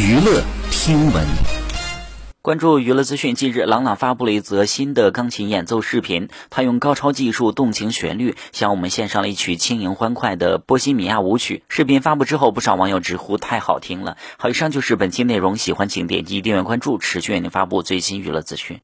娱乐听闻。关注娱乐资讯近日朗朗发布了一则新的钢琴演奏视频。他用高超技术动情旋律向我们献上了一曲轻盈欢快的波西米亚舞曲。视频发布之后不少网友直呼太好听了。好以上就是本期内容喜欢请点击订阅关注持续为您发布最新娱乐资讯。